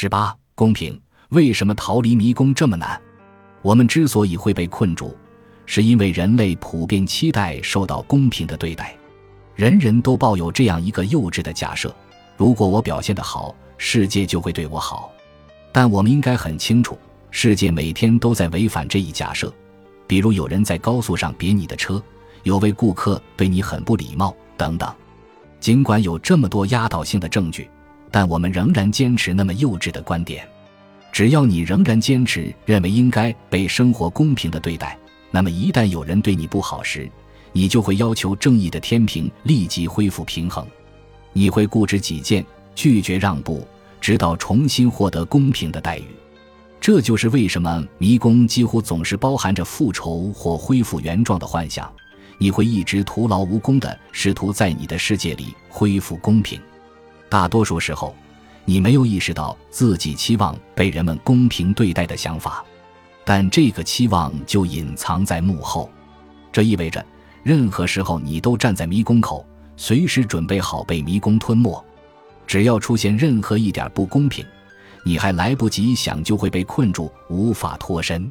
十八，公平。为什么逃离迷宫这么难？我们之所以会被困住，是因为人类普遍期待受到公平的对待。人人都抱有这样一个幼稚的假设：如果我表现得好，世界就会对我好。但我们应该很清楚，世界每天都在违反这一假设。比如，有人在高速上别你的车，有位顾客对你很不礼貌，等等。尽管有这么多压倒性的证据，但我们仍然坚持那么幼稚的观点。只要你仍然坚持认为应该被生活公平的对待，那么一旦有人对你不好时，你就会要求正义的天平立即恢复平衡。你会固执己见，拒绝让步，直到重新获得公平的待遇。这就是为什么迷宫几乎总是包含着复仇或恢复原状的幻想。你会一直徒劳无功地试图在你的世界里恢复公平。大多数时候。你没有意识到自己期望被人们公平对待的想法，但这个期望就隐藏在幕后。这意味着，任何时候你都站在迷宫口，随时准备好被迷宫吞没。只要出现任何一点不公平，你还来不及想，就会被困住，无法脱身。